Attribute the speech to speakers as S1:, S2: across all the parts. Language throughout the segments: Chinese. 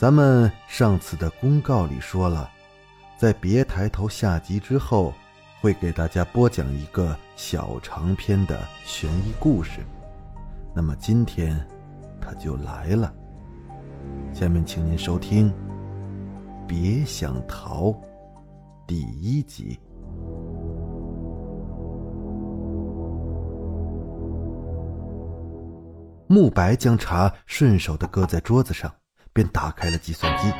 S1: 咱们上次的公告里说了，在别抬头下集之后，会给大家播讲一个小长篇的悬疑故事。那么今天，他就来了。下面请您收听《别想逃》第一集。慕白将茶顺手的搁在桌子上，便打开了计算机。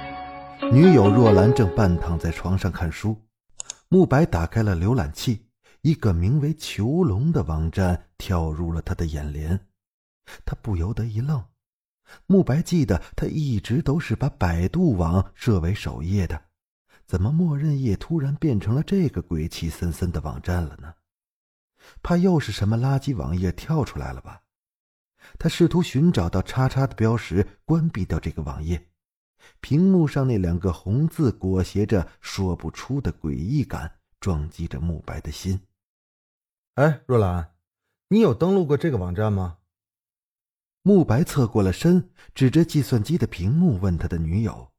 S1: 女友若兰正半躺在床上看书。慕白打开了浏览器，一个名为“囚笼”的网站跳入了他的眼帘，他不由得一愣。慕白记得他一直都是把百度网设为首页的，怎么默认页突然变成了这个鬼气森森的网站了呢？怕又是什么垃圾网页跳出来了吧？他试图寻找到叉叉的标识，关闭掉这个网页。屏幕上那两个红字裹挟着说不出的诡异感，撞击着慕白的心。
S2: 哎，若兰，你有登录过这个网站吗？
S1: 慕白侧过了身，指着计算机的屏幕问他的女友。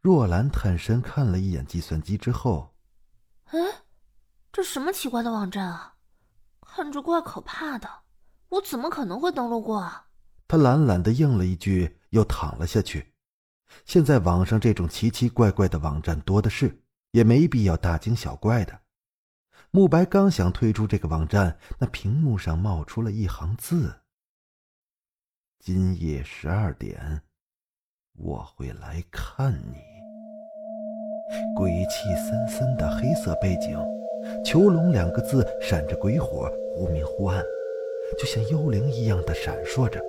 S1: 若兰探身看了一眼计算机之后，
S3: 哎，这什么奇怪的网站啊？看着怪可怕的。我怎么可能会登录过啊？
S1: 他懒懒的应了一句，又躺了下去。现在网上这种奇奇怪怪的网站多的是，也没必要大惊小怪的。慕白刚想退出这个网站，那屏幕上冒出了一行字：“今夜十二点，我会来看你。”鬼气森森的黑色背景，“囚笼”两个字闪着鬼火，忽明忽暗。就像幽灵一样的闪烁着，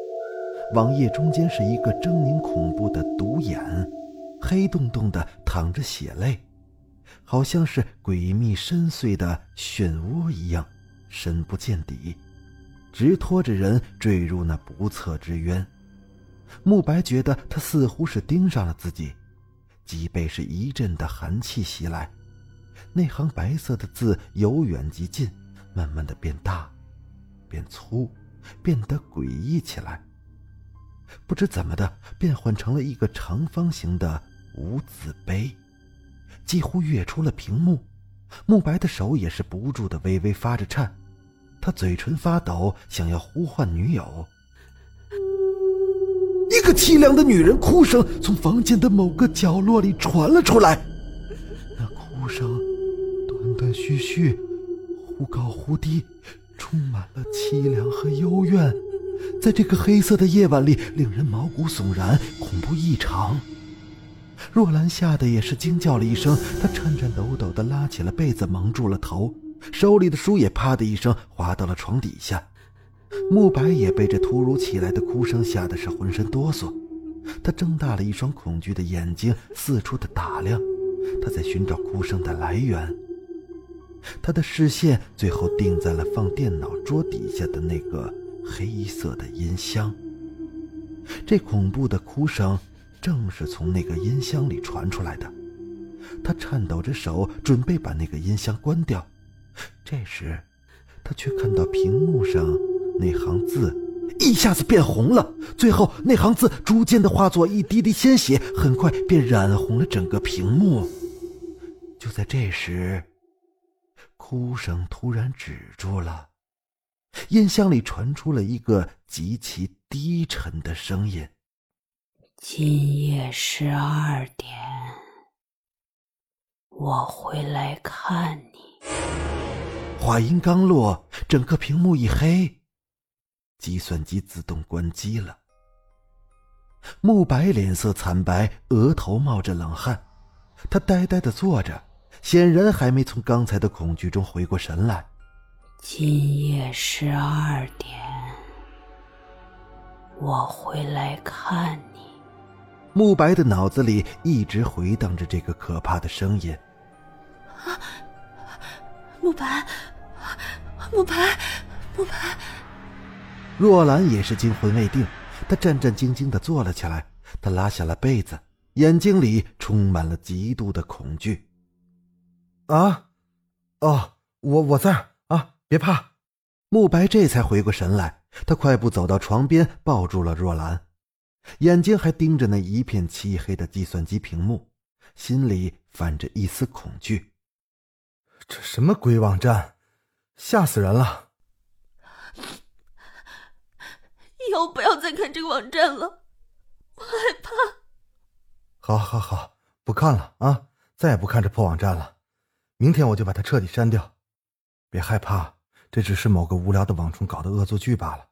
S1: 网页中间是一个狰狞恐怖的独眼，黑洞洞的淌着血泪，好像是诡秘深邃的漩涡一样，深不见底，直拖着人坠入那不测之渊。慕白觉得他似乎是盯上了自己，脊背是一阵的寒气袭来，那行白色的字由远及近，慢慢的变大。变粗，变得诡异起来。不知怎么的，变换成了一个长方形的无字碑，几乎跃出了屏幕。慕白的手也是不住的微微发着颤，他嘴唇发抖，想要呼唤女友。一个凄凉的女人哭声从房间的某个角落里传了出来，那哭声断断续续，忽高忽低。充满了凄凉和幽怨，在这个黑色的夜晚里，令人毛骨悚然，恐怖异常。若兰吓得也是惊叫了一声，她颤颤抖抖地拉起了被子，蒙住了头，手里的书也啪的一声滑到了床底下。慕白也被这突如其来的哭声吓得是浑身哆嗦，他睁大了一双恐惧的眼睛，四处的打量，他在寻找哭声的来源。他的视线最后定在了放电脑桌底下的那个黑色的音箱。这恐怖的哭声正是从那个音箱里传出来的。他颤抖着手准备把那个音箱关掉，这时，他却看到屏幕上那行字一下子变红了，最后那行字逐渐的化作一滴滴鲜血，很快便染红了整个屏幕。就在这时。哭声突然止住了，音箱里传出了一个极其低沉的声音：“
S4: 今夜十二点，我会来看你。”
S1: 话音刚落，整个屏幕一黑，计算机自动关机了。慕白脸色惨白，额头冒着冷汗，他呆呆的坐着。显然还没从刚才的恐惧中回过神来。
S4: 今夜十二点，我会来看你。
S1: 慕白的脑子里一直回荡着这个可怕的声音。
S3: 啊慕白，慕白，慕白。
S1: 若兰也是惊魂未定，她战战兢兢的坐了起来，她拉下了被子，眼睛里充满了极度的恐惧。
S2: 啊，哦，我我在啊，别怕。
S1: 慕白这才回过神来，他快步走到床边，抱住了若兰。眼睛还盯着那一片漆黑的计算机屏幕，心里泛着一丝恐惧。
S2: 这什么鬼网站，吓死人了！
S3: 以后不要再看这个网站了，我害怕。
S2: 好，好，好，不看了啊！再也不看这破网站了。明天我就把它彻底删掉。别害怕，这只是某个无聊的网虫搞的恶作剧罢了。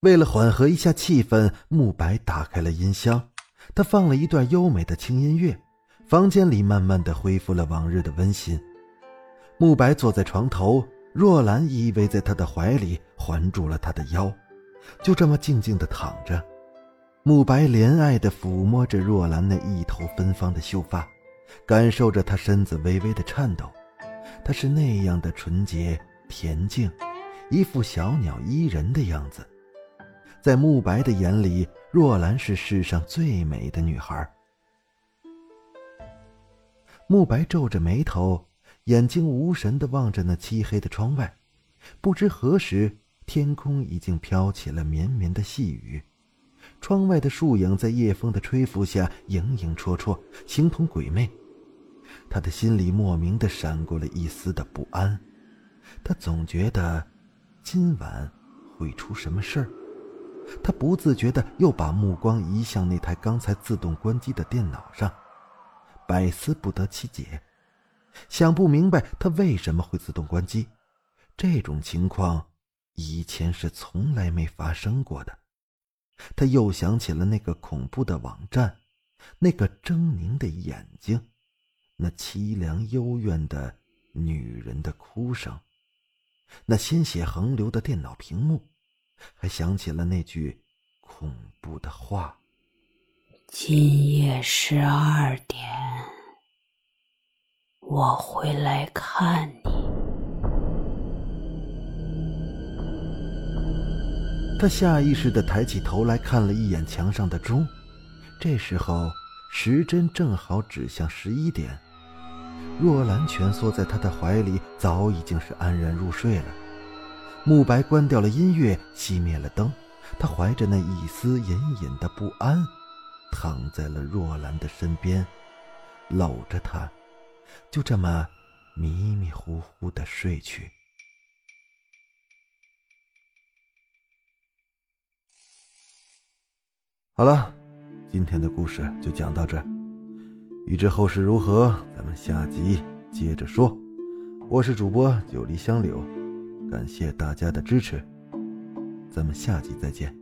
S1: 为了缓和一下气氛，慕白打开了音箱，他放了一段优美的轻音乐，房间里慢慢的恢复了往日的温馨。慕白坐在床头，若兰依偎在他的怀里，环住了他的腰，就这么静静的躺着。慕白怜爱的抚摸着若兰那一头芬芳的秀发，感受着她身子微微的颤抖，她是那样的纯洁恬静，一副小鸟依人的样子。在慕白的眼里，若兰是世上最美的女孩。慕白皱着眉头，眼睛无神的望着那漆黑的窗外。不知何时，天空已经飘起了绵绵的细雨，窗外的树影在夜风的吹拂下影影绰绰，形同鬼魅。他的心里莫名的闪过了一丝的不安，他总觉得今晚会出什么事儿。他不自觉的又把目光移向那台刚才自动关机的电脑上，百思不得其解，想不明白它为什么会自动关机。这种情况以前是从来没发生过的。他又想起了那个恐怖的网站，那个狰狞的眼睛，那凄凉幽怨的女人的哭声，那鲜血横流的电脑屏幕。还想起了那句恐怖的话：“
S4: 今夜十二点，我会来看你。”
S1: 他下意识的抬起头来看了一眼墙上的钟，这时候时针正好指向十一点。若兰蜷缩在他的怀里，早已经是安然入睡了。慕白关掉了音乐，熄灭了灯。他怀着那一丝隐隐的不安，躺在了若兰的身边，搂着她，就这么迷迷糊糊的睡去。好了，今天的故事就讲到这儿。欲知后事如何，咱们下集接着说。我是主播九黎香柳。感谢大家的支持，咱们下集再见。